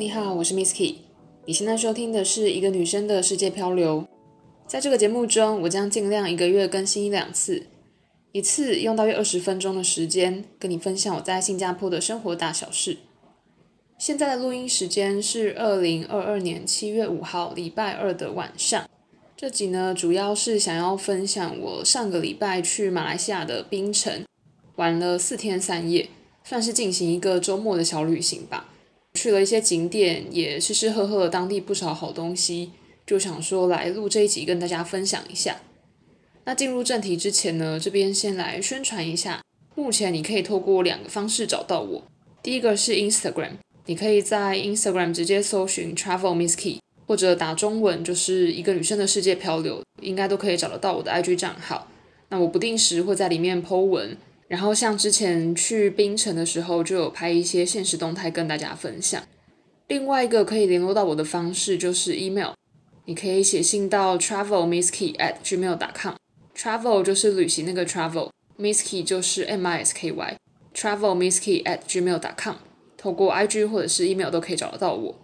你好，我是 Miss Key。你现在收听的是一个女生的世界漂流。在这个节目中，我将尽量一个月更新一两次，一次用大约二十分钟的时间，跟你分享我在新加坡的生活大小事。现在的录音时间是二零二二年七月五号礼拜二的晚上。这集呢，主要是想要分享我上个礼拜去马来西亚的槟城玩了四天三夜，算是进行一个周末的小旅行吧。去了一些景点，也吃吃喝喝了当地不少好东西。就想说来录这一集跟大家分享一下。那进入正题之前呢，这边先来宣传一下。目前你可以透过两个方式找到我。第一个是 Instagram，你可以在 Instagram 直接搜寻 Travel Miss Key，或者打中文就是一个女生的世界漂流，应该都可以找得到我的 IG 账号。那我不定时会在里面 po 文，然后像之前去槟城的时候，就有拍一些限时动态跟大家分享。另外一个可以联络到我的方式就是 email。你可以写信到 travelmisskey at gmail.com，travel 就是旅行那个 travel，misskey 就是 m i s k y，travelmisskey at gmail.com，透过 IG 或者是 email 都可以找得到我。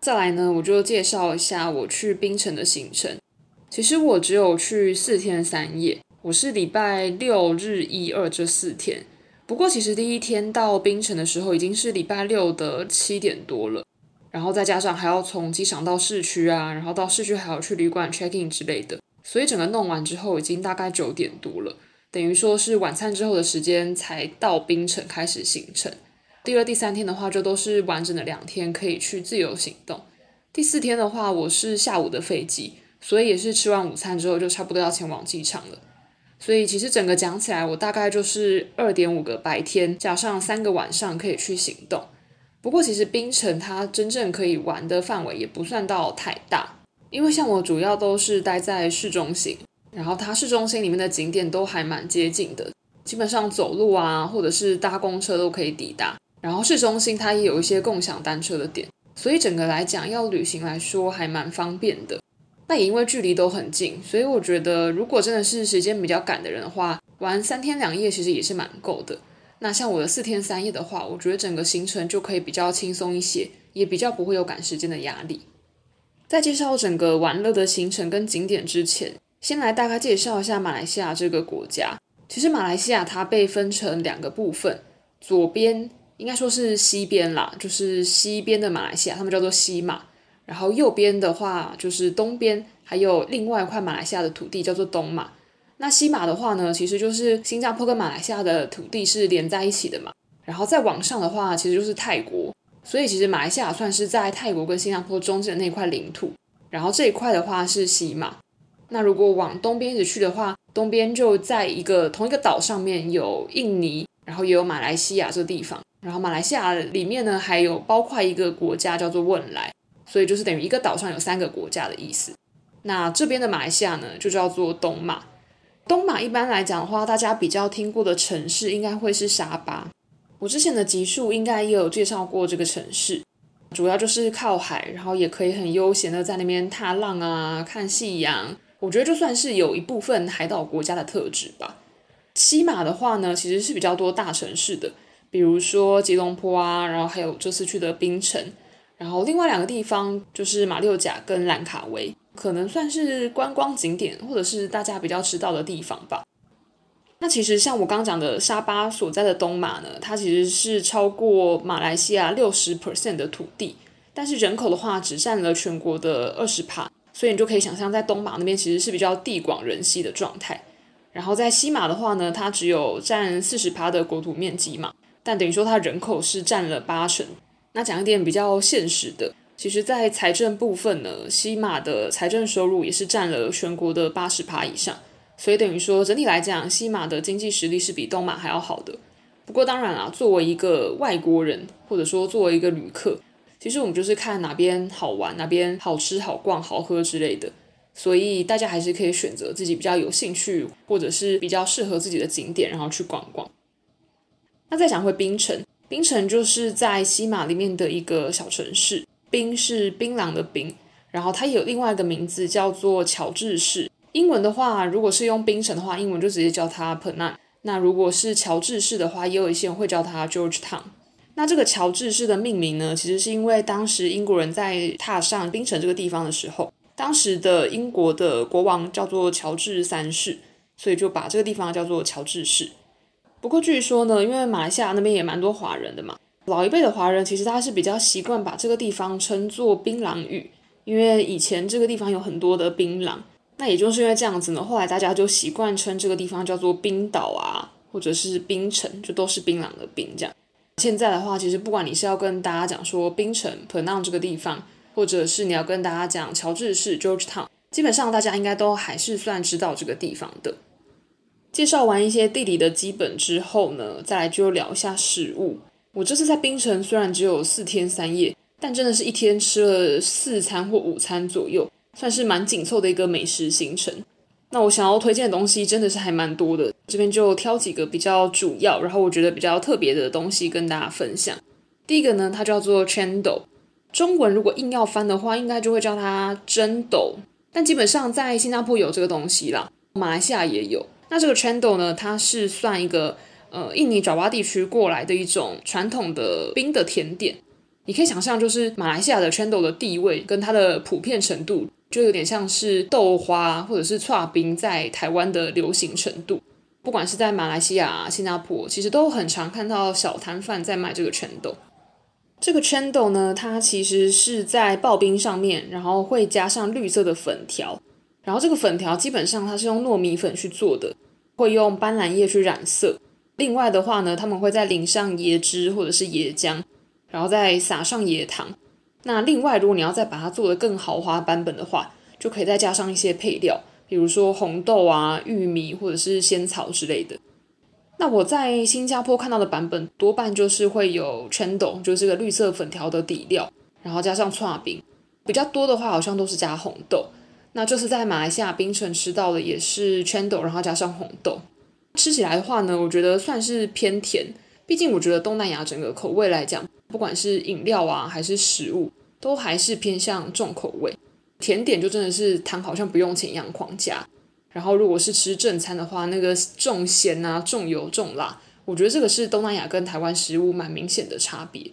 再来呢，我就介绍一下我去槟城的行程。其实我只有去四天三夜，我是礼拜六日一二这四天。不过其实第一天到槟城的时候已经是礼拜六的七点多了。然后再加上还要从机场到市区啊，然后到市区还要去旅馆 check in 之类的，所以整个弄完之后已经大概九点多了，等于说是晚餐之后的时间才到槟城开始行程。第二、第三天的话就都是完整的两天可以去自由行动。第四天的话我是下午的飞机，所以也是吃完午餐之后就差不多要前往机场了。所以其实整个讲起来，我大概就是二点五个白天加上三个晚上可以去行动。不过，其实槟城它真正可以玩的范围也不算到太大，因为像我主要都是待在市中心，然后它市中心里面的景点都还蛮接近的，基本上走路啊，或者是搭公车都可以抵达。然后市中心它也有一些共享单车的点，所以整个来讲要旅行来说还蛮方便的。那也因为距离都很近，所以我觉得如果真的是时间比较赶的人的话，玩三天两夜其实也是蛮够的。那像我的四天三夜的话，我觉得整个行程就可以比较轻松一些，也比较不会有赶时间的压力。在介绍整个玩乐的行程跟景点之前，先来大概介绍一下马来西亚这个国家。其实马来西亚它被分成两个部分，左边应该说是西边啦，就是西边的马来西亚，他们叫做西马。然后右边的话就是东边，还有另外一块马来西亚的土地叫做东马。那西马的话呢，其实就是新加坡跟马来西亚的土地是连在一起的嘛。然后再往上的话，其实就是泰国。所以其实马来西亚算是在泰国跟新加坡中间的那块领土。然后这一块的话是西马。那如果往东边一直去的话，东边就在一个同一个岛上面有印尼，然后也有马来西亚这个地方。然后马来西亚里面呢，还有包括一个国家叫做汶莱，所以就是等于一个岛上有三个国家的意思。那这边的马来西亚呢，就叫做东马。东马一般来讲的话，大家比较听过的城市应该会是沙巴。我之前的集数应该也有介绍过这个城市，主要就是靠海，然后也可以很悠闲的在那边踏浪啊、看夕阳。我觉得就算是有一部分海岛国家的特质吧。西马的话呢，其实是比较多大城市的，比如说吉隆坡啊，然后还有这次去的槟城，然后另外两个地方就是马六甲跟兰卡威。可能算是观光景点，或者是大家比较知道的地方吧。那其实像我刚讲的沙巴所在的东马呢，它其实是超过马来西亚六十 percent 的土地，但是人口的话只占了全国的二十趴，所以你就可以想象在东马那边其实是比较地广人稀的状态。然后在西马的话呢，它只有占四十趴的国土面积嘛，但等于说它人口是占了八成。那讲一点比较现实的。其实，在财政部分呢，西马的财政收入也是占了全国的八十趴以上，所以等于说整体来讲，西马的经济实力是比东马还要好的。不过当然啦，作为一个外国人，或者说作为一个旅客，其实我们就是看哪边好玩，哪边好吃、好逛、好喝之类的，所以大家还是可以选择自己比较有兴趣，或者是比较适合自己的景点，然后去逛逛。那再讲回槟城，槟城就是在西马里面的一个小城市。槟是槟榔的槟，然后它有另外一个名字叫做乔治市。英文的话，如果是用槟城的话，英文就直接叫它 Penang。那如果是乔治市的话，也有一些人会叫它 Georgetown。那这个乔治市的命名呢，其实是因为当时英国人在踏上槟城这个地方的时候，当时的英国的国王叫做乔治三世，所以就把这个地方叫做乔治市。不过据说呢，因为马来西亚那边也蛮多华人的嘛，老一辈的华人其实他是比较习惯把这个地方称作槟榔屿，因为以前这个地方有很多的槟榔。那也就是因为这样子呢，后来大家就习惯称这个地方叫做冰岛啊，或者是冰城，就都是槟榔的冰这样。现在的话，其实不管你是要跟大家讲说冰城 p e n a n 这个地方，或者是你要跟大家讲乔治市 George Town，基本上大家应该都还是算知道这个地方的。介绍完一些地理的基本之后呢，再来就聊一下食物。我这次在槟城虽然只有四天三夜，但真的是一天吃了四餐或五餐左右。算是蛮紧凑的一个美食行程。那我想要推荐的东西真的是还蛮多的，这边就挑几个比较主要，然后我觉得比较特别的东西跟大家分享。第一个呢，它叫做 Chendol，中文如果硬要翻的话，应该就会叫它蒸斗。但基本上在新加坡有这个东西啦，马来西亚也有。那这个 Chendol 呢，它是算一个呃印尼爪哇地区过来的一种传统的冰的甜点。你可以想象，就是马来西亚的 Chendol 的地位跟它的普遍程度。就有点像是豆花或者是剉冰在台湾的流行程度，不管是在马来西亚、新加坡，其实都很常看到小摊贩在卖这个 Chendol。这个 Chendol 呢，它其实是在刨冰上面，然后会加上绿色的粉条，然后这个粉条基本上它是用糯米粉去做的，会用斑斓叶去染色。另外的话呢，他们会再淋上椰汁或者是椰浆，然后再撒上椰糖。那另外，如果你要再把它做得更豪华版本的话，就可以再加上一些配料，比如说红豆啊、玉米或者是仙草之类的。那我在新加坡看到的版本多半就是会有 Chendol，就是这个绿色粉条的底料，然后加上串冰。比较多的话，好像都是加红豆。那这次在马来西亚槟城吃到的也是 Chendol，然后加上红豆。吃起来的话呢，我觉得算是偏甜。毕竟我觉得东南亚整个口味来讲，不管是饮料啊还是食物，都还是偏向重口味。甜点就真的是糖好像不用钱一样狂加。然后如果是吃正餐的话，那个重咸啊、重油、重辣，我觉得这个是东南亚跟台湾食物蛮明显的差别。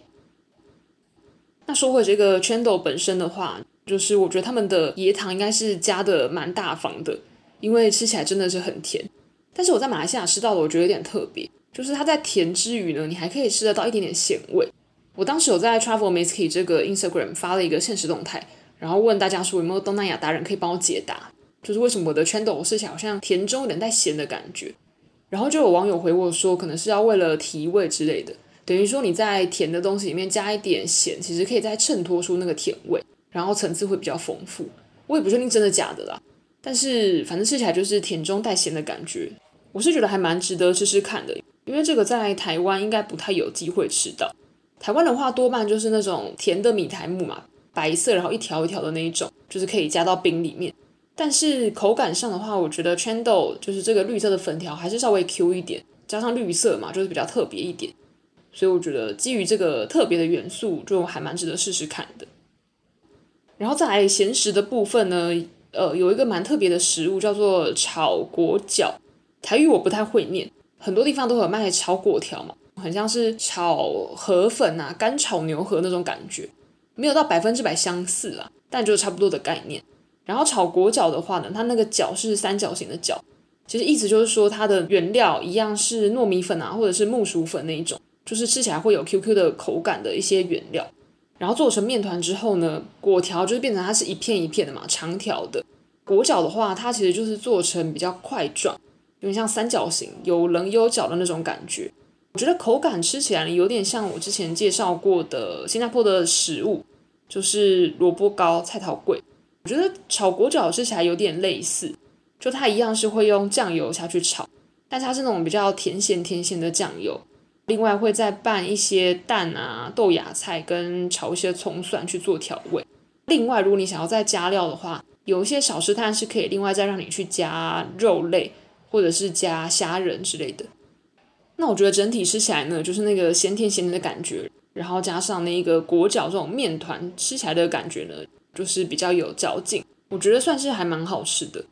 那说回这个 Chendol 本身的话，就是我觉得他们的椰糖应该是加的蛮大方的，因为吃起来真的是很甜。但是我在马来西亚吃到的，我觉得有点特别。就是它在甜之余呢，你还可以吃得到一点点咸味。我当时有在 Travel Misky 这个 Instagram 发了一个限时动态，然后问大家说有没有东南亚达人可以帮我解答，就是为什么我的 Chendol 吃起来好像甜中有点带咸的感觉。然后就有网友回我说，可能是要为了提味之类的，等于说你在甜的东西里面加一点咸，其实可以再衬托出那个甜味，然后层次会比较丰富。我也不确定真的假的啦，但是反正吃起来就是甜中带咸的感觉，我是觉得还蛮值得试试看的。因为这个在台湾应该不太有机会吃到。台湾的话多半就是那种甜的米苔目嘛，白色然后一条一条的那一种，就是可以加到冰里面。但是口感上的话，我觉得 Chendol 就是这个绿色的粉条还是稍微 Q 一点，加上绿色嘛，就是比较特别一点。所以我觉得基于这个特别的元素，就还蛮值得试试看的。然后再来咸食的部分呢，呃，有一个蛮特别的食物叫做炒果饺，台语我不太会念。很多地方都有卖炒果条嘛，很像是炒河粉啊、干炒牛河那种感觉，没有到百分之百相似啦，但就是差不多的概念。然后炒果饺的话呢，它那个饺是三角形的饺，其实意思就是说它的原料一样是糯米粉啊，或者是木薯粉那一种，就是吃起来会有 QQ 的口感的一些原料。然后做成面团之后呢，果条就是变成它是一片一片的嘛，长条的。果角的话，它其实就是做成比较块状。有点像三角形，有棱有角的那种感觉。我觉得口感吃起来有点像我之前介绍过的新加坡的食物，就是萝卜糕、菜头粿。我觉得炒果角吃起来有点类似，就它一样是会用酱油下去炒，但是它是那种比较甜咸甜咸的酱油。另外会再拌一些蛋啊、豆芽菜跟炒一些葱蒜去做调味。另外，如果你想要再加料的话，有一些小吃摊是可以另外再让你去加肉类。或者是加虾仁之类的，那我觉得整体吃起来呢，就是那个咸甜咸甜的感觉，然后加上那个裹饺这种面团吃起来的感觉呢，就是比较有嚼劲，我觉得算是还蛮好吃的。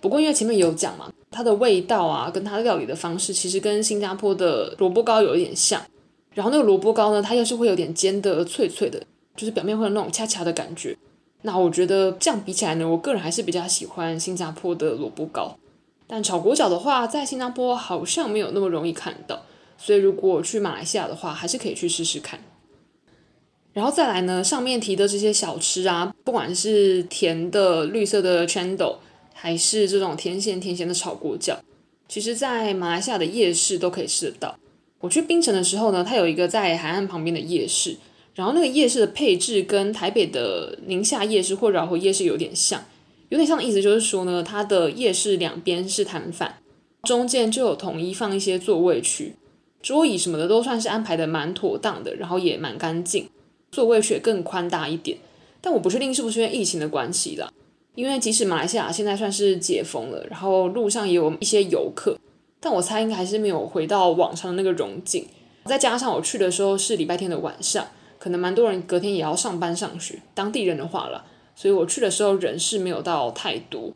不过因为前面有讲嘛，它的味道啊，跟它料理的方式其实跟新加坡的萝卜糕有一点像，然后那个萝卜糕呢，它又是会有点煎的脆脆的，就是表面会有那种恰恰的感觉。那我觉得这样比起来呢，我个人还是比较喜欢新加坡的萝卜糕。但炒粿条的话，在新加坡好像没有那么容易看到，所以如果去马来西亚的话，还是可以去试试看。然后再来呢，上面提的这些小吃啊，不管是甜的绿色的 chendol，还是这种甜咸甜咸的炒粿条，其实在马来西亚的夜市都可以吃得到。我去槟城的时候呢，它有一个在海岸旁边的夜市，然后那个夜市的配置跟台北的宁夏夜市或饶河夜市有点像，有点像的意思就是说呢，它的夜市两边是摊贩，中间就有统一放一些座位区，桌椅什么的都算是安排的蛮妥当的，然后也蛮干净。座位区也更宽大一点，但我不确定是不是因为疫情的关系啦。因为即使马来西亚现在算是解封了，然后路上也有一些游客，但我猜应该还是没有回到往常的那个荣景。再加上我去的时候是礼拜天的晚上，可能蛮多人隔天也要上班上学，当地人的话了，所以我去的时候人是没有到太多。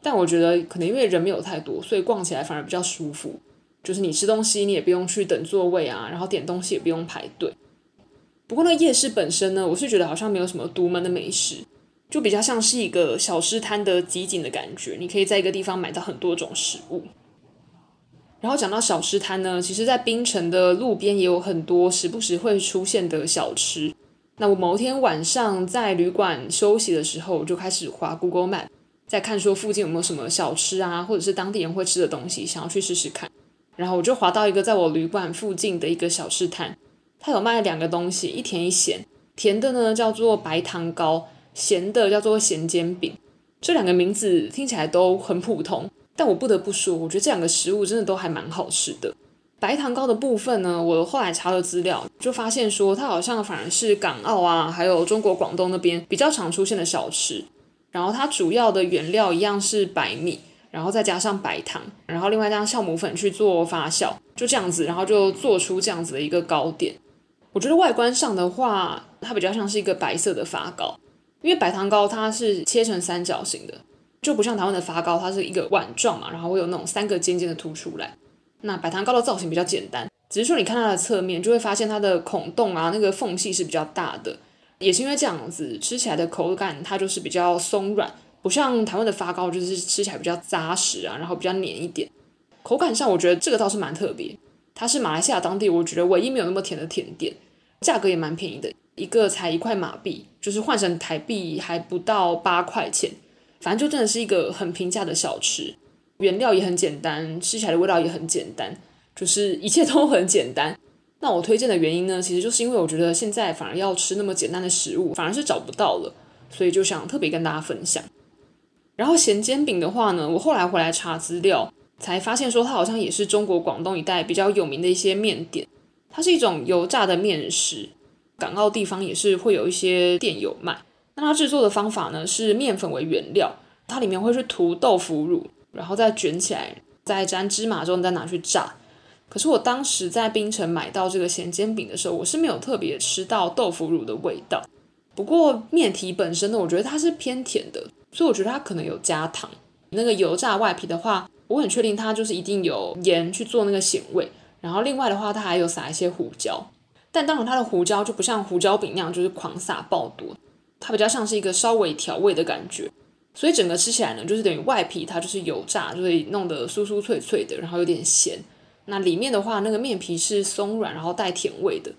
但我觉得可能因为人没有太多，所以逛起来反而比较舒服。就是你吃东西你也不用去等座位啊，然后点东西也不用排队。不过那夜市本身呢，我是觉得好像没有什么独门的美食，就比较像是一个小吃摊的集锦的感觉。你可以在一个地方买到很多种食物。然后讲到小吃摊呢，其实在槟城的路边也有很多时不时会出现的小吃。那我某天晚上在旅馆休息的时候，我就开始滑 Google Map，在看说附近有没有什么小吃啊，或者是当地人会吃的东西，想要去试试看。然后我就滑到一个在我旅馆附近的一个小吃摊。它有卖两个东西，一甜一咸。甜的呢叫做白糖糕，咸的叫做咸煎饼。这两个名字听起来都很普通，但我不得不说，我觉得这两个食物真的都还蛮好吃的。白糖糕的部分呢，我后来查了资料，就发现说它好像反而是港澳啊，还有中国广东那边比较常出现的小吃。然后它主要的原料一样是白米，然后再加上白糖，然后另外加上酵母粉去做发酵，就这样子，然后就做出这样子的一个糕点。我觉得外观上的话，它比较像是一个白色的发糕，因为白糖糕它是切成三角形的，就不像台湾的发糕，它是一个碗状嘛，然后会有那种三个尖尖的凸出来。那白糖糕的造型比较简单，只是说你看它的侧面，就会发现它的孔洞啊，那个缝隙是比较大的，也是因为这样子吃起来的口感它就是比较松软，不像台湾的发糕就是吃起来比较扎实啊，然后比较黏一点。口感上我觉得这个倒是蛮特别。它是马来西亚当地，我觉得唯一没有那么甜的甜点，价格也蛮便宜的，一个才一块马币，就是换成台币还不到八块钱，反正就真的是一个很平价的小吃，原料也很简单，吃起来的味道也很简单，就是一切都很简单。那我推荐的原因呢，其实就是因为我觉得现在反而要吃那么简单的食物，反而是找不到了，所以就想特别跟大家分享。然后咸煎饼的话呢，我后来回来查资料。才发现说它好像也是中国广东一带比较有名的一些面点，它是一种油炸的面食，港澳地方也是会有一些店有卖。那它制作的方法呢，是面粉为原料，它里面会去涂豆腐乳，然后再卷起来，再沾芝麻之后再拿去炸。可是我当时在槟城买到这个咸煎饼的时候，我是没有特别吃到豆腐乳的味道。不过面体本身呢，我觉得它是偏甜的，所以我觉得它可能有加糖。那个油炸外皮的话，我很确定它就是一定有盐去做那个咸味，然后另外的话，它还有撒一些胡椒，但当然它的胡椒就不像胡椒饼那样就是狂撒爆多，它比较像是一个稍微调味的感觉，所以整个吃起来呢，就是等于外皮它就是油炸，就会弄得酥酥脆脆的，然后有点咸，那里面的话那个面皮是松软，然后带甜味的，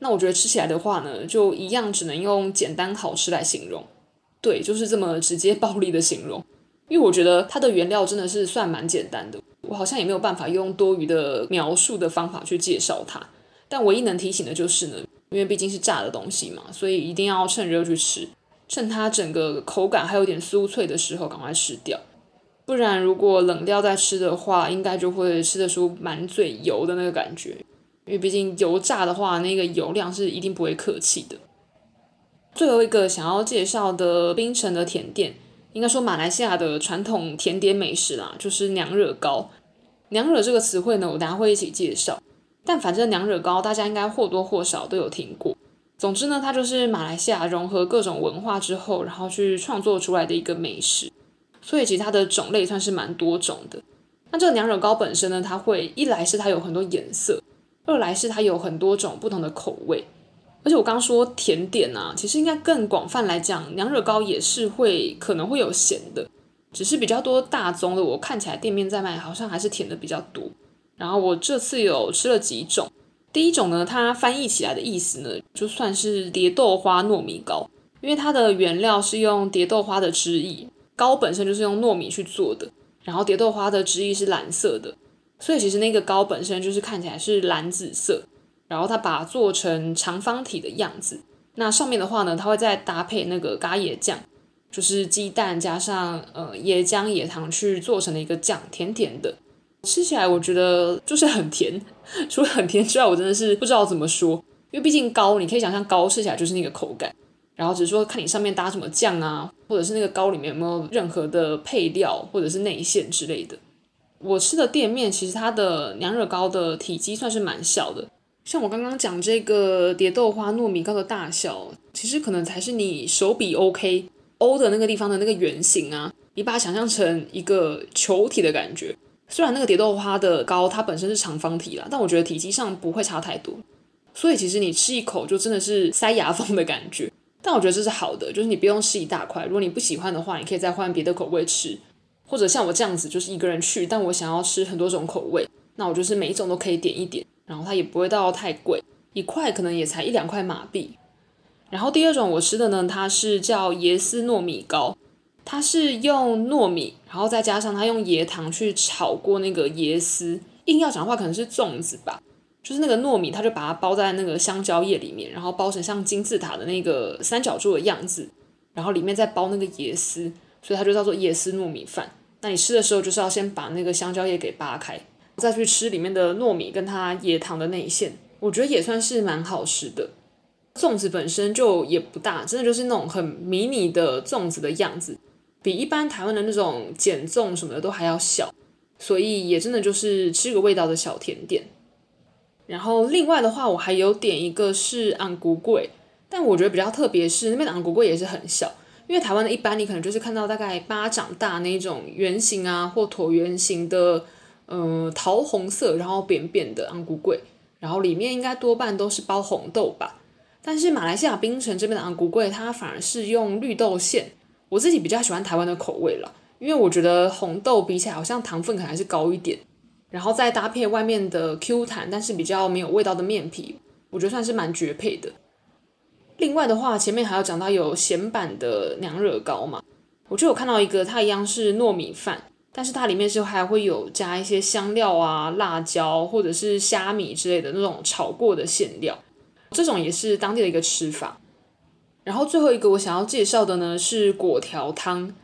那我觉得吃起来的话呢，就一样只能用简单好吃来形容，对，就是这么直接暴力的形容。因为我觉得它的原料真的是算蛮简单的，我好像也没有办法用多余的描述的方法去介绍它。但唯一能提醒的就是呢，因为毕竟是炸的东西嘛，所以一定要趁热去吃，趁它整个口感还有点酥脆的时候赶快吃掉。不然如果冷掉再吃的话，应该就会吃得出满嘴油的那个感觉。因为毕竟油炸的话，那个油量是一定不会客气的。最后一个想要介绍的槟城的甜点。应该说，马来西亚的传统甜点美食啦，就是娘惹糕。娘惹这个词汇呢，我等下会一起介绍。但反正娘惹糕，大家应该或多或少都有听过。总之呢，它就是马来西亚融合各种文化之后，然后去创作出来的一个美食。所以其实它的种类算是蛮多种的。那这个娘惹糕本身呢，它会一来是它有很多颜色，二来是它有很多种不同的口味。而且我刚说甜点啊，其实应该更广泛来讲，娘惹糕也是会可能会有咸的，只是比较多大宗的，我看起来店面在卖，好像还是甜的比较多。然后我这次有吃了几种，第一种呢，它翻译起来的意思呢，就算是蝶豆花糯米糕，因为它的原料是用蝶豆花的汁液，糕本身就是用糯米去做的，然后蝶豆花的汁液是蓝色的，所以其实那个糕本身就是看起来是蓝紫色。然后它把它做成长方体的样子，那上面的话呢，它会再搭配那个咖椰酱，就是鸡蛋加上呃椰浆、椰糖去做成的一个酱，甜甜的，吃起来我觉得就是很甜。除了很甜之外，我真的是不知道怎么说，因为毕竟糕，你可以想象糕吃起来就是那个口感，然后只是说看你上面搭什么酱啊，或者是那个糕里面有没有任何的配料或者是内馅之类的。我吃的店面其实它的娘惹糕的体积算是蛮小的。像我刚刚讲这个蝶豆花糯米糕的大小，其实可能才是你手比 OK O 的那个地方的那个圆形啊，你把它想象成一个球体的感觉。虽然那个蝶豆花的糕它本身是长方体啦，但我觉得体积上不会差太多。所以其实你吃一口就真的是塞牙缝的感觉。但我觉得这是好的，就是你不用吃一大块。如果你不喜欢的话，你可以再换别的口味吃，或者像我这样子，就是一个人去，但我想要吃很多种口味，那我就是每一种都可以点一点。然后它也不会到太贵，一块可能也才一两块马币。然后第二种我吃的呢，它是叫椰丝糯米糕，它是用糯米，然后再加上它用椰糖去炒过那个椰丝。硬要讲的话，可能是粽子吧，就是那个糯米，它就把它包在那个香蕉叶里面，然后包成像金字塔的那个三角柱的样子，然后里面再包那个椰丝，所以它就叫做椰丝糯米饭。那你吃的时候，就是要先把那个香蕉叶给扒开。再去吃里面的糯米跟它椰糖的内馅，我觉得也算是蛮好吃的。粽子本身就也不大，真的就是那种很迷你的粽子的样子，比一般台湾的那种减重什么的都还要小，所以也真的就是吃个味道的小甜点。然后另外的话，我还有点一个是红龟粿，但我觉得比较特别是那边的红龟粿也是很小，因为台湾的一般你可能就是看到大概巴掌大那种圆形啊或椭圆形的。呃，桃红色，然后扁扁的红龟粿，然后里面应该多半都是包红豆吧。但是马来西亚槟城这边的红龟粿，它反而是用绿豆馅。我自己比较喜欢台湾的口味了，因为我觉得红豆比起来好像糖分可能还是高一点，然后再搭配外面的 Q 弹但是比较没有味道的面皮，我觉得算是蛮绝配的。另外的话，前面还有讲到有咸版的娘惹糕嘛，我就有看到一个，它一样是糯米饭。但是它里面是还会有加一些香料啊、辣椒或者是虾米之类的那种炒过的馅料，这种也是当地的一个吃法。然后最后一个我想要介绍的呢是粿条汤，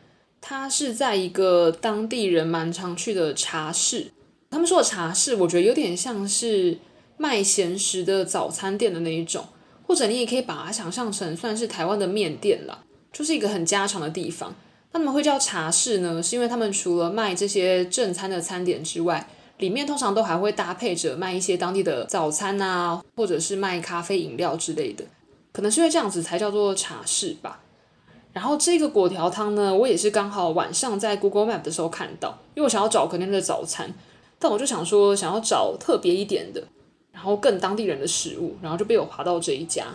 它是在一个当地人蛮常去的茶室。他们说的茶室，我觉得有点像是卖咸食的早餐店的那一种，或者你也可以把它想象成算是台湾的面店啦，就是一个很家常的地方。他们会叫茶室呢，是因为他们除了卖这些正餐的餐点之外，里面通常都还会搭配着卖一些当地的早餐啊，或者是卖咖啡饮料之类的，可能是因为这样子才叫做茶室吧。然后这个粿条汤呢，我也是刚好晚上在 Google Map 的时候看到，因为我想要找肯定的早餐，但我就想说想要找特别一点的，然后更当地人的食物，然后就被我划到这一家。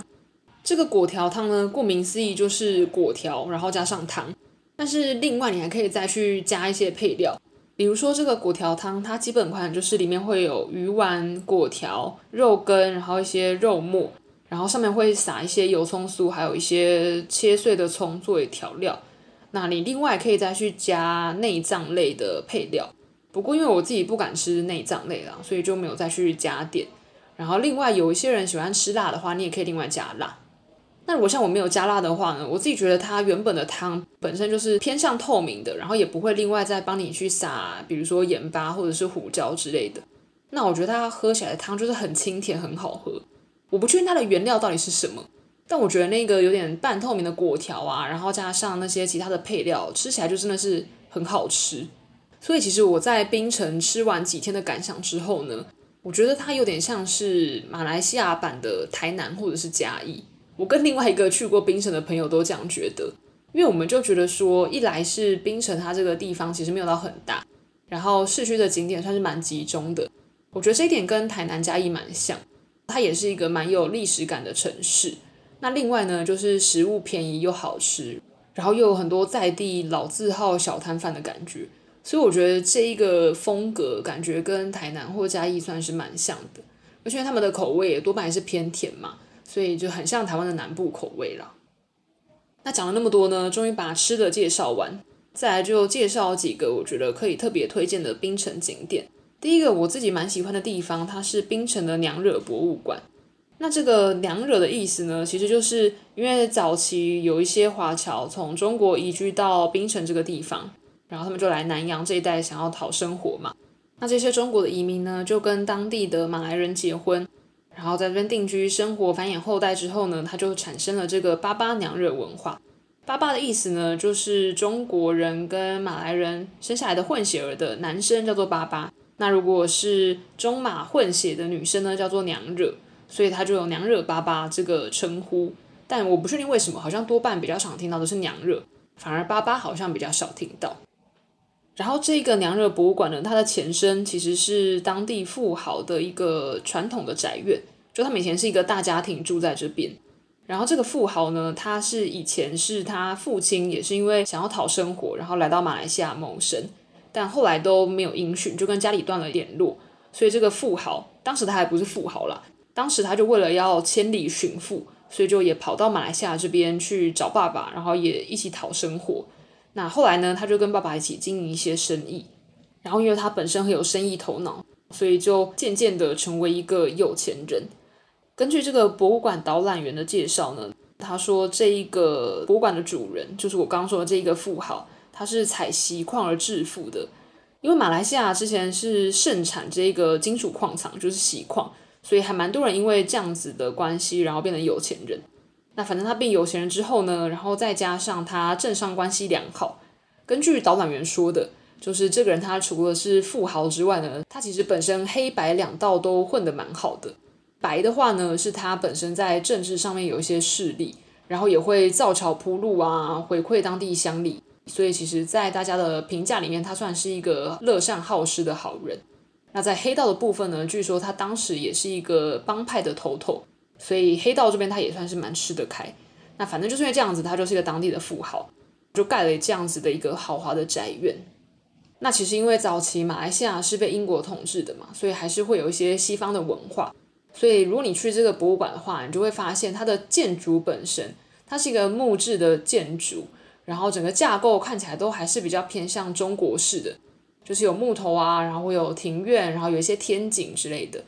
这个粿条汤呢，顾名思义就是粿条，然后加上汤。但是另外，你还可以再去加一些配料，比如说这个粿条汤，它基本款就是里面会有鱼丸、粿条、肉羹，然后一些肉末，然后上面会撒一些油葱酥，还有一些切碎的葱作为调料。那你另外可以再去加内脏类的配料，不过因为我自己不敢吃内脏类啦，所以就没有再去加点。然后另外有一些人喜欢吃辣的话，你也可以另外加辣。那如果像我没有加辣的话呢，我自己觉得它原本的汤本身就是偏向透明的，然后也不会另外再帮你去撒，比如说盐巴或者是胡椒之类的。那我觉得它喝起来的汤就是很清甜，很好喝。我不确定它的原料到底是什么，但我觉得那个有点半透明的果条啊，然后加上那些其他的配料，吃起来就真的是很好吃。所以其实我在槟城吃完几天的感想之后呢，我觉得它有点像是马来西亚版的台南或者是嘉义。我跟另外一个去过槟城的朋友都这样觉得，因为我们就觉得说，一来是槟城它这个地方其实没有到很大，然后市区的景点算是蛮集中的，我觉得这一点跟台南嘉义蛮像，它也是一个蛮有历史感的城市。那另外呢，就是食物便宜又好吃，然后又有很多在地老字号小摊贩的感觉，所以我觉得这一个风格感觉跟台南或嘉义算是蛮像的，而且他们的口味也多半还是偏甜嘛，所以就很像台湾的南部口味啦。那讲了那么多呢，终于把吃的介绍完，再来就介绍几个我觉得可以特别推荐的冰城景点。第一个我自己蛮喜欢的地方，它是槟城的娘惹博物馆。那这个娘惹的意思呢，其实就是因为早期有一些华侨从中国移居到槟城这个地方，然后他们就来南洋这一带想要讨生活嘛。那这些中国的移民呢，就跟当地的马来人结婚。然后在这边定居生活，繁衍后代之后呢，他就产生了这个“巴巴娘惹”文化。巴巴的意思呢，就是中国人跟马来人生下来的混血儿的男生叫做巴巴。那如果是中马混血的女生呢，叫做娘惹。所以她就有“娘惹爸爸”这个称呼。但我不确定为什么，好像多半比较常听到的是娘惹，反而爸爸好像比较少听到。然后这个娘惹博物馆呢，它的前身其实是当地富豪的一个传统的宅院，就他们以前是一个大家庭住在这边。然后这个富豪呢，他是以前是他父亲也是因为想要讨生活，然后来到马来西亚谋生，但后来都没有音讯，就跟家里断了联络。所以这个富豪当时他还不是富豪啦，当时他就为了要千里寻父，所以就也跑到马来西亚这边去找爸爸，然后也一起讨生活。那后来呢，他就跟爸爸一起经营一些生意，然后因为他本身很有生意头脑，所以就渐渐的成为一个有钱人。根据这个博物馆导览员的介绍呢，他说这一个博物馆的主人就是我刚刚说的这一个富豪，他是采锡矿而致富的。因为马来西亚之前是盛产这个金属矿藏，就是锡矿，所以还蛮多人因为这样子的关系，然后变成有钱人。那反正他变有钱人之后呢，然后再加上他政商关系良好，根据导览员说的，就是这个人他除了是富豪之外呢，他其实本身黑白两道都混得蛮好的。白的话呢，是他本身在政治上面有一些势力，然后也会造桥铺路啊，回馈当地乡里，所以其实，在大家的评价里面，他算是一个乐善好施的好人。那在黑道的部分呢，据说他当时也是一个帮派的头头。所以黑道这边他也算是蛮吃得开，那反正就是因为这样子，他就是一个当地的富豪，就盖了这样子的一个豪华的宅院。那其实因为早期马来西亚是被英国统治的嘛，所以还是会有一些西方的文化。所以如果你去这个博物馆的话，你就会发现它的建筑本身，它是一个木质的建筑，然后整个架构看起来都还是比较偏向中国式的，就是有木头啊，然后有庭院，然后有一些天井之类的。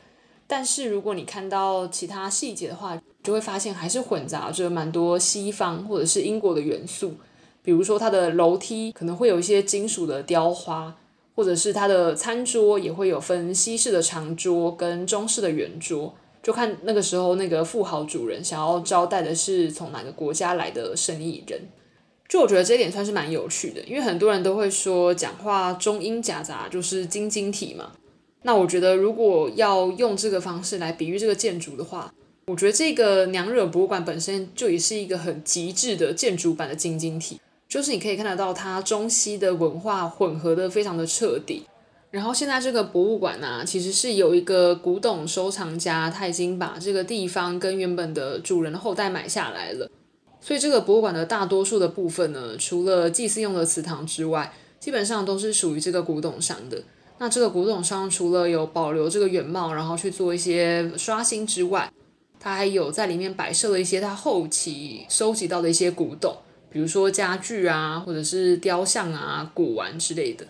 但是如果你看到其他细节的话，就会发现还是混杂着蛮多西方或者是英国的元素。比如说它的楼梯可能会有一些金属的雕花，或者是它的餐桌也会有分西式的长桌跟中式的圆桌，就看那个时候那个富豪主人想要招待的是从哪个国家来的生意人。就我觉得这一点算是蛮有趣的，因为很多人都会说讲话中英夹杂就是晶晶体嘛。那我觉得，如果要用这个方式来比喻这个建筑的话，我觉得这个娘惹博物馆本身就也是一个很极致的建筑版的晶晶体，就是你可以看得到它中西的文化混合的非常的彻底。然后现在这个博物馆呢、其实是有一个古董收藏家，他已经把这个地方跟原本的主人的后代买下来了，所以这个博物馆的大多数的部分呢，除了祭祀用的祠堂之外，基本上都是属于这个古董商的。那这个古董商除了有保留这个原貌，然后去做一些刷新之外，他还有在里面摆设了一些他后期收集到的一些古董，比如说家具啊，或者是雕像啊、古玩之类的。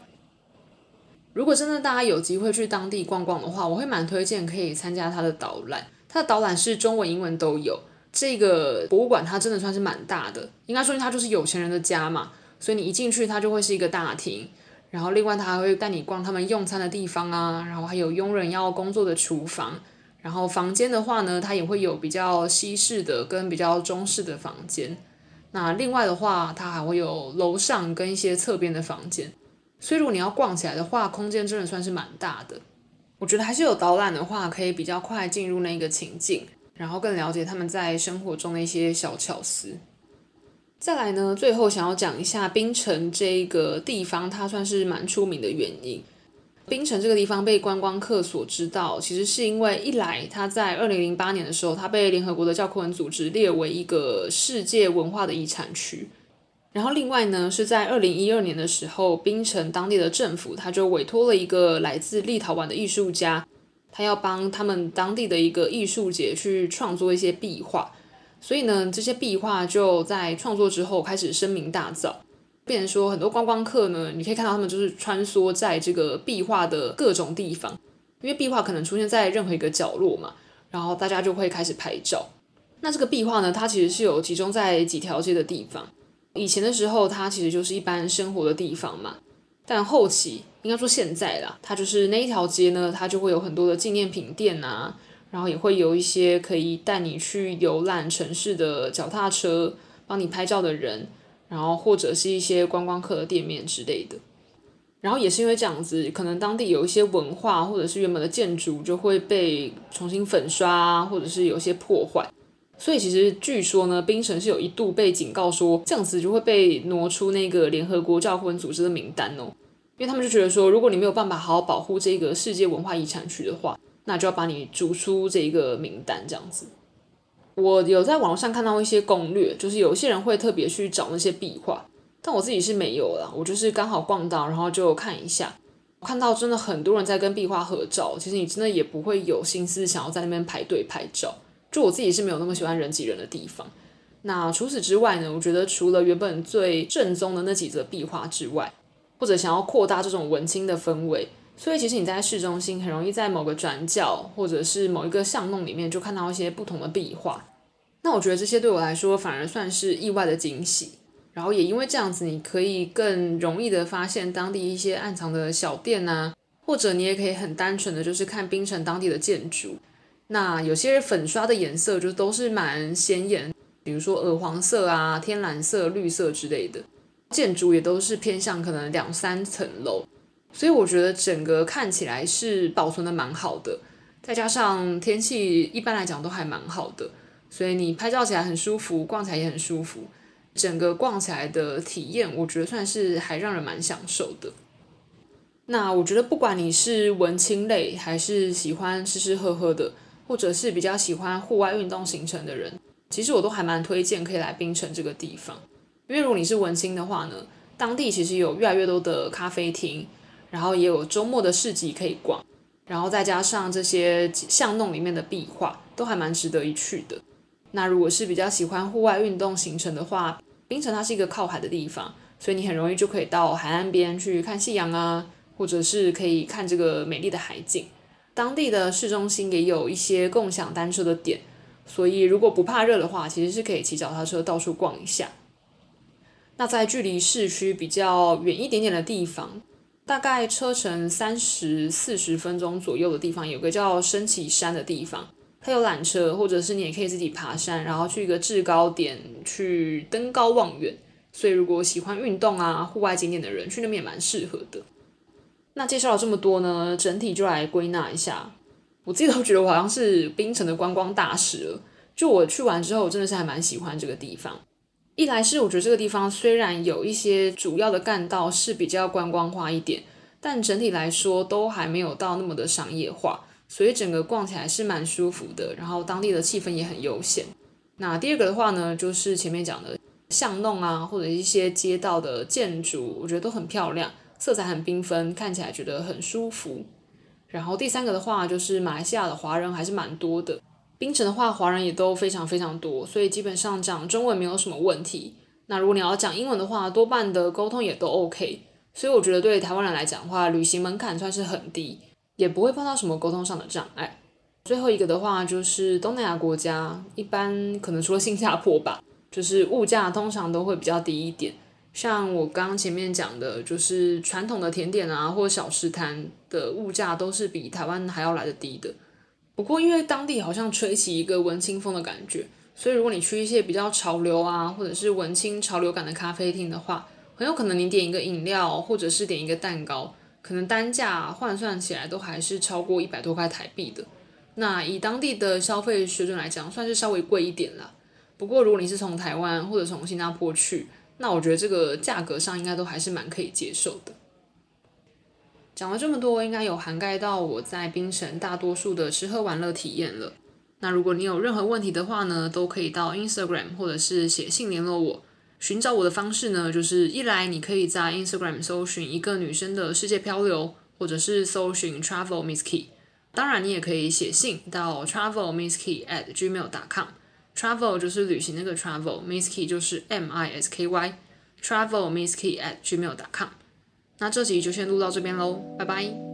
如果真的大家有机会去当地逛逛的话，我会蛮推荐可以参加他的导览。他的导览是中文、英文都有。这个博物馆它真的算是蛮大的，应该说它就是有钱人的家嘛，所以你一进去，它就会是一个大厅。然后，另外它还会带你逛他们用餐的地方啊，然后还有佣人要工作的厨房。然后房间的话呢，它也会有比较西式的跟比较中式的房间。那另外的话，它还会有楼上跟一些侧边的房间。所以如果你要逛起来的话，空间真的算是蛮大的。我觉得还是有导览的话，可以比较快进入那个情境，然后更了解他们在生活中的一些小巧思。再来呢，最后想要讲一下槟城这个地方，它算是蛮出名的原因。槟城这个地方被观光客所知道，其实是因为一来它在二零零八年的时候，它被联合国的教科文组织列为一个世界文化的遗产区。然后另外呢，是在二零一二年的时候，槟城当地的政府他就委托了一个来自立陶宛的艺术家，他要帮他们当地的一个艺术节去创作一些壁画。所以呢，这些壁画就在创作之后开始声名大噪，变成说很多观光客呢，你可以看到他们就是穿梭在这个壁画的各种地方，因为壁画可能出现在任何一个角落嘛，然后大家就会开始拍照。那这个壁画呢，它其实是有集中在几条街的地方。以前的时候，它其实就是一般生活的地方嘛。但后期应该说现在啦，它就是那一条街呢，它就会有很多的纪念品店啊，然后也会有一些可以带你去游览城市的脚踏车，帮你拍照的人，然后或者是一些观光客的店面之类的。然后也是因为这样子，可能当地有一些文化或者是原本的建筑就会被重新粉刷，或者是有些破坏。所以其实据说呢，槟城是有一度被警告说，这样子就会被挪出那个联合国教科文组织的名单哦，因为他们就觉得说，如果你没有办法好好保护这个世界文化遗产区的话，那就要把你逐出这个名单这样子。我有在网上看到一些攻略，就是有些人会特别去找那些壁画，但我自己是没有啦，我就是刚好逛到，然后就看一下，看到真的很多人在跟壁画合照，其实你真的也不会有心思想要在那边排队拍照。就我自己是没有那么喜欢人挤人的地方。那除此之外呢，我觉得除了原本最正宗的那几则壁画之外，或者想要扩大这种文青的氛围，所以其实你在市中心很容易在某个转角或者是某一个巷弄里面就看到一些不同的壁画。那我觉得这些对我来说反而算是意外的惊喜。然后也因为这样子，你可以更容易的发现当地一些暗藏的小店啊，或者你也可以很单纯的就是看槟城当地的建筑。那有些粉刷的颜色就都是蛮鲜艳，比如说鹅黄色啊、天蓝色、绿色之类的，建筑也都是偏向可能两三层楼，所以我觉得整个看起来是保存的蛮好的，再加上天气一般来讲都还蛮好的，所以你拍照起来很舒服，逛起来也很舒服，整个逛起来的体验我觉得算是还让人蛮享受的。那我觉得不管你是文青类还是喜欢吃吃喝喝的。或者是比较喜欢户外运动行程的人，其实我都还蛮推荐可以来槟城这个地方。因为如果你是文青的话呢，当地其实有越来越多的咖啡厅，然后也有周末的市集可以逛，然后再加上这些巷弄里面的壁画，都还蛮值得一去的。那如果是比较喜欢户外运动行程的话，槟城它是一个靠海的地方，所以你很容易就可以到海岸边去看夕阳啊，或者是可以看这个美丽的海景。当地的市中心也有一些共享单车的点，所以如果不怕热的话，其实是可以骑脚踏车到处逛一下。那在距离市区比较远一点点的地方，大概车程三十四十分钟左右的地方，有个叫升旗山的地方，它有缆车，或者是你也可以自己爬山，然后去一个制高点去登高望远。所以如果喜欢运动啊、户外景点的人，去那边也蛮适合的。那介绍了这么多呢，整体就来归纳一下。我自己都觉得我好像是槟城的观光大使了。就我去完之后，我真的是还蛮喜欢这个地方。一来是我觉得这个地方虽然有一些主要的干道是比较观光化一点，但整体来说都还没有到那么的商业化，所以整个逛起来是蛮舒服的。然后当地的气氛也很悠闲。那第二个的话呢，就是前面讲的巷弄啊，或者一些街道的建筑，我觉得都很漂亮。色彩很缤纷，看起来觉得很舒服。然后第三个的话，就是马来西亚的华人还是蛮多的。槟城的话，华人也都非常非常多，所以基本上讲中文没有什么问题。那如果你要讲英文的话，多半的沟通也都 OK。所以我觉得对台湾人来讲的话，旅行门槛算是很低，也不会碰到什么沟通上的障碍。最后一个的话，就是东南亚国家，一般可能除了新加坡吧，就是物价通常都会比较低一点。像我刚刚前面讲的，就是传统的甜点啊，或者小吃摊的物价都是比台湾还要来得低的。不过因为当地好像吹起一个文青风的感觉，所以如果你去一些比较潮流啊，或者是文青潮流感的咖啡厅的话，很有可能你点一个饮料或者是点一个蛋糕，可能单价换算起来都还是超过一百多块台币的。那以当地的消费水准来讲，算是稍微贵一点啦。不过如果你是从台湾或者从新加坡去，那我觉得这个价格上应该都还是蛮可以接受的。讲了这么多，应该有涵盖到我在槟城大多数的吃喝玩乐体验了。那如果你有任何问题的话呢，都可以到 Instagram 或者是写信联络我。寻找我的方式呢，就是一来你可以在 Instagram 搜寻一个女生的世界漂流，或者是搜寻 Travel Miss Key。当然，你也可以写信到 Travel Miss Key at gmail.com。Travel 就是旅行那个 Travel，Miss Key 就是 M I S K Y。Travel Miss Key at gmail.com。那这集就先录到这边喽，拜拜。